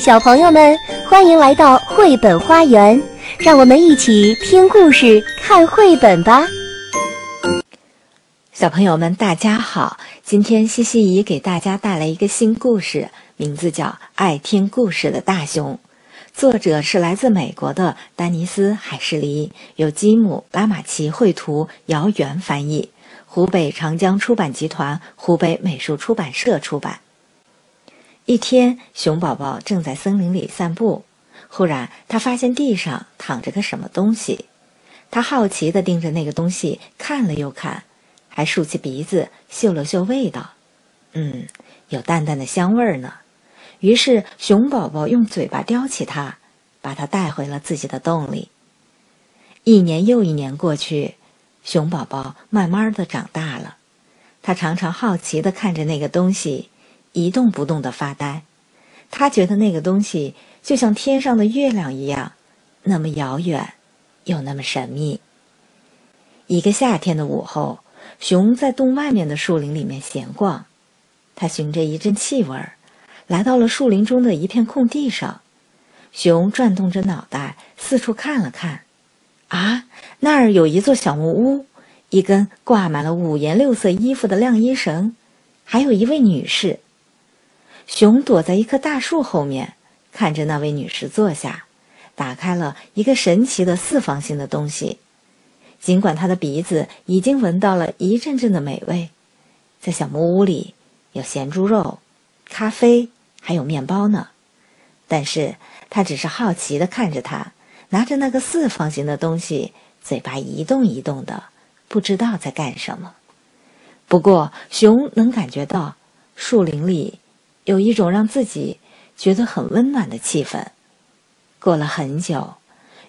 小朋友们，欢迎来到绘本花园，让我们一起听故事、看绘本吧。小朋友们，大家好！今天西西姨给大家带来一个新故事，名字叫《爱听故事的大熊》，作者是来自美国的丹尼斯·海士黎，由吉姆·拉马奇绘图，姚元翻译，湖北长江出版集团、湖北美术出版社出版。一天，熊宝宝正在森林里散步，忽然他发现地上躺着个什么东西。他好奇地盯着那个东西看了又看，还竖起鼻子嗅了嗅味道，嗯，有淡淡的香味儿呢。于是，熊宝宝用嘴巴叼起它，把它带回了自己的洞里。一年又一年过去，熊宝宝慢慢的长大了，他常常好奇地看着那个东西。一动不动的发呆，他觉得那个东西就像天上的月亮一样，那么遥远，又那么神秘。一个夏天的午后，熊在洞外面的树林里面闲逛，他循着一阵气味儿，来到了树林中的一片空地上。熊转动着脑袋，四处看了看，啊，那儿有一座小木屋，一根挂满了五颜六色衣服的晾衣绳，还有一位女士。熊躲在一棵大树后面，看着那位女士坐下，打开了一个神奇的四方形的东西。尽管他的鼻子已经闻到了一阵阵的美味，在小木屋里有咸猪肉、咖啡，还有面包呢，但是他只是好奇地看着它，拿着那个四方形的东西，嘴巴一动一动的，不知道在干什么。不过，熊能感觉到树林里。有一种让自己觉得很温暖的气氛。过了很久，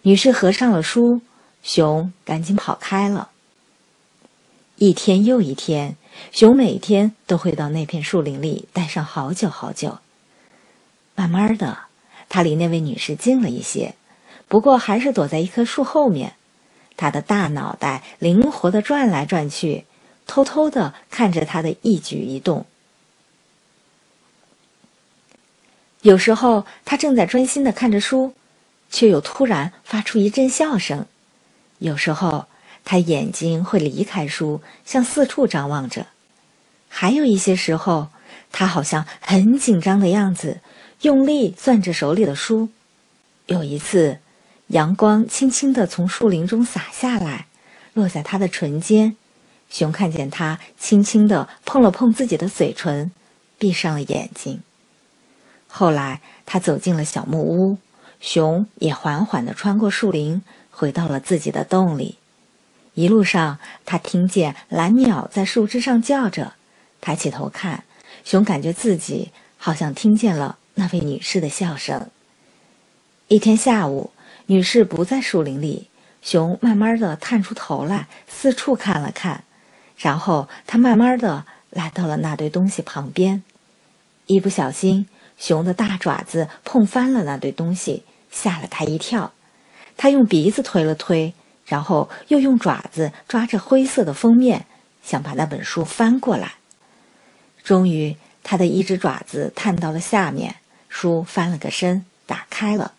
女士合上了书，熊赶紧跑开了。一天又一天，熊每天都会到那片树林里待上好久好久。慢慢的，他离那位女士近了一些，不过还是躲在一棵树后面。他的大脑袋灵活的转来转去，偷偷的看着她的一举一动。有时候，他正在专心的看着书，却又突然发出一阵笑声；有时候，他眼睛会离开书，向四处张望着；还有一些时候，他好像很紧张的样子，用力攥着手里的书。有一次，阳光轻轻地从树林中洒下来，落在他的唇间，熊看见他轻轻地碰了碰自己的嘴唇，闭上了眼睛。后来，他走进了小木屋，熊也缓缓地穿过树林，回到了自己的洞里。一路上，他听见蓝鸟在树枝上叫着，抬起头看，熊感觉自己好像听见了那位女士的笑声。一天下午，女士不在树林里，熊慢慢地探出头来，四处看了看，然后他慢慢地来到了那堆东西旁边，一不小心。熊的大爪子碰翻了那堆东西，吓了他一跳。他用鼻子推了推，然后又用爪子抓着灰色的封面，想把那本书翻过来。终于，他的一只爪子探到了下面，书翻了个身，打开了。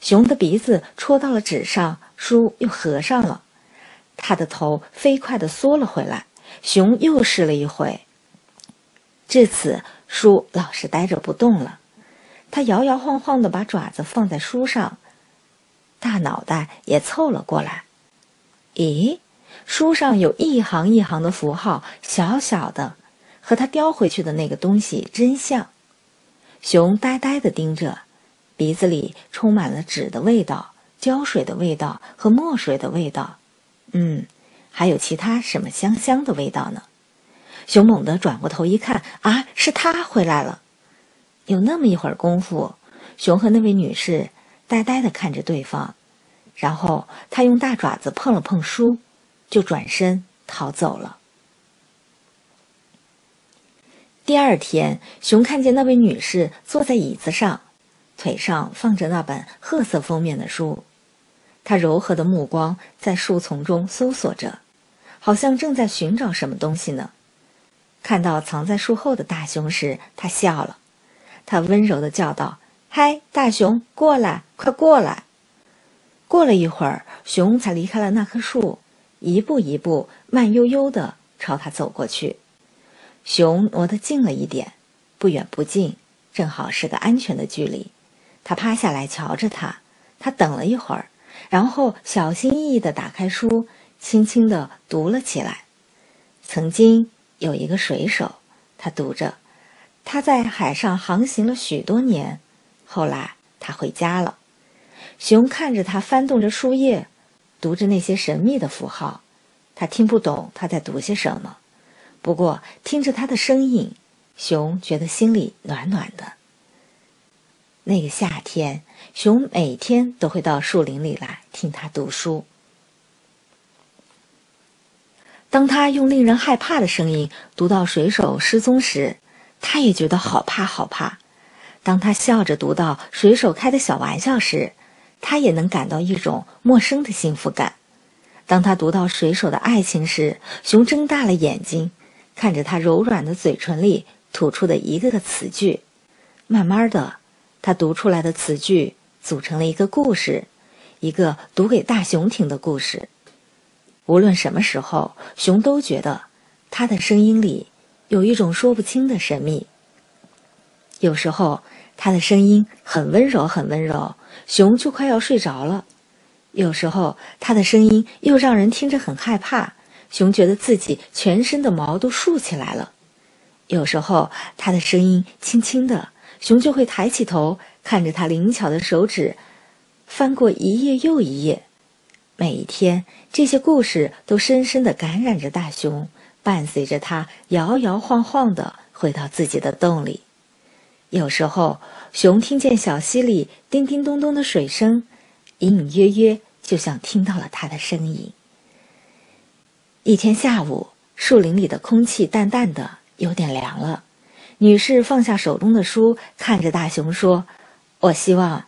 熊的鼻子戳到了纸上，书又合上了。他的头飞快地缩了回来。熊又试了一回，至此，书老实呆着不动了。他摇摇晃晃地把爪子放在书上，大脑袋也凑了过来。咦，书上有一行一行的符号，小小的，和他叼回去的那个东西真像。熊呆呆地盯着，鼻子里充满了纸的味道、胶水的味道和墨水的味道。嗯，还有其他什么香香的味道呢？熊猛地转过头一看，啊，是他回来了。有那么一会儿功夫，熊和那位女士呆呆地看着对方，然后他用大爪子碰了碰书，就转身逃走了。第二天，熊看见那位女士坐在椅子上，腿上放着那本褐色封面的书，她柔和的目光在树丛中搜索着，好像正在寻找什么东西呢。看到藏在树后的大熊时，他笑了。他温柔地叫道：“嗨，大熊，过来，快过来！”过了一会儿，熊才离开了那棵树，一步一步、慢悠悠地朝他走过去。熊挪得近了一点，不远不近，正好是个安全的距离。他趴下来瞧着他，他等了一会儿，然后小心翼翼地打开书，轻轻地读了起来。曾经有一个水手，他读着，他在海上航行了许多年，后来他回家了。熊看着他翻动着书页，读着那些神秘的符号，他听不懂他在读些什么。不过听着他的声音，熊觉得心里暖暖的。那个夏天，熊每天都会到树林里来听他读书。当他用令人害怕的声音读到水手失踪时，他也觉得好怕好怕。当他笑着读到水手开的小玩笑时，他也能感到一种陌生的幸福感。当他读到水手的爱情时，熊睁大了眼睛。看着他柔软的嘴唇里吐出的一个个词句，慢慢的，他读出来的词句组成了一个故事，一个读给大熊听的故事。无论什么时候，熊都觉得他的声音里有一种说不清的神秘。有时候，他的声音很温柔，很温柔，熊就快要睡着了；有时候，他的声音又让人听着很害怕。熊觉得自己全身的毛都竖起来了。有时候，他的声音轻轻的，熊就会抬起头，看着他灵巧的手指，翻过一页又一页。每一天，这些故事都深深的感染着大熊，伴随着他摇摇晃晃的回到自己的洞里。有时候，熊听见小溪里叮叮咚咚的水声，隐隐约约，就像听到了它的声音。一天下午，树林里的空气淡淡的，有点凉了。女士放下手中的书，看着大熊说：“我希望，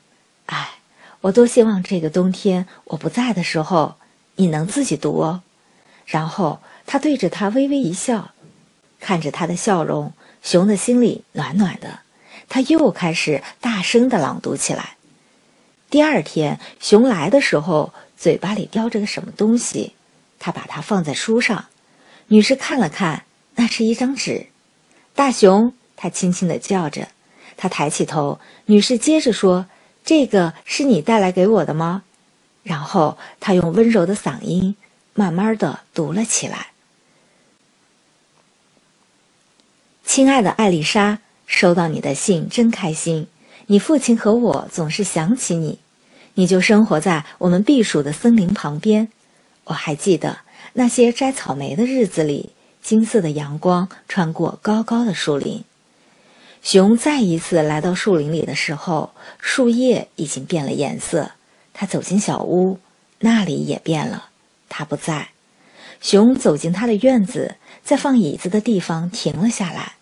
哎，我多希望这个冬天我不在的时候，你能自己读哦。”然后她对着他微微一笑，看着他的笑容，熊的心里暖暖的。他又开始大声的朗读起来。第二天，熊来的时候，嘴巴里叼着个什么东西。他把它放在书上，女士看了看，那是一张纸。大熊，他轻轻的叫着。他抬起头，女士接着说：“这个是你带来给我的吗？”然后他用温柔的嗓音，慢慢的读了起来：“亲爱的艾丽莎，收到你的信真开心。你父亲和我总是想起你。你就生活在我们避暑的森林旁边。”我还记得那些摘草莓的日子里，金色的阳光穿过高高的树林。熊再一次来到树林里的时候，树叶已经变了颜色。他走进小屋，那里也变了，他不在。熊走进他的院子，在放椅子的地方停了下来，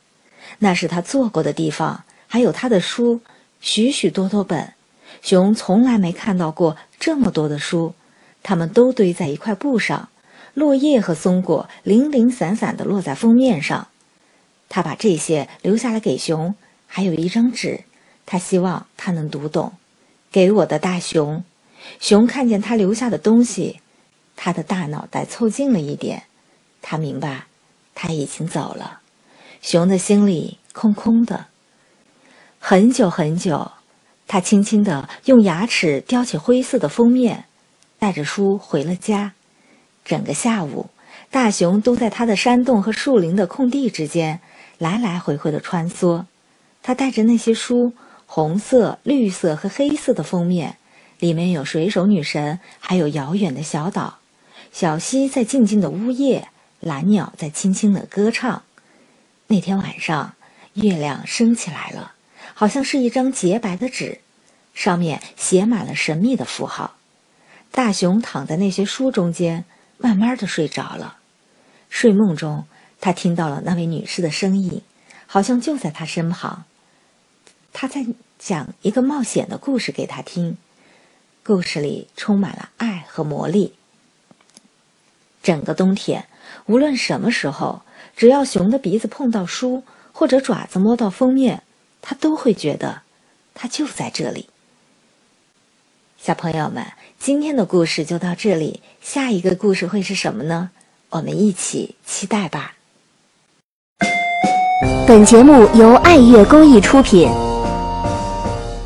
那是他坐过的地方，还有他的书，许许多多本。熊从来没看到过这么多的书。它们都堆在一块布上，落叶和松果零零散散地落在封面上。他把这些留下来给熊，还有一张纸，他希望他能读懂。给我的大熊，熊看见他留下的东西，他的大脑袋凑近了一点，他明白他已经走了。熊的心里空空的。很久很久，他轻轻地用牙齿叼起灰色的封面。带着书回了家，整个下午，大熊都在他的山洞和树林的空地之间来来回回的穿梭。他带着那些书，红色、绿色和黑色的封面，里面有水手女神，还有遥远的小岛。小溪在静静的呜咽，蓝鸟在轻轻的歌唱。那天晚上，月亮升起来了，好像是一张洁白的纸，上面写满了神秘的符号。大熊躺在那些书中间，慢慢的睡着了。睡梦中，他听到了那位女士的声音，好像就在他身旁。他在讲一个冒险的故事给他听，故事里充满了爱和魔力。整个冬天，无论什么时候，只要熊的鼻子碰到书，或者爪子摸到封面，它都会觉得它就在这里。小朋友们，今天的故事就到这里，下一个故事会是什么呢？我们一起期待吧。本节目由爱乐公益出品。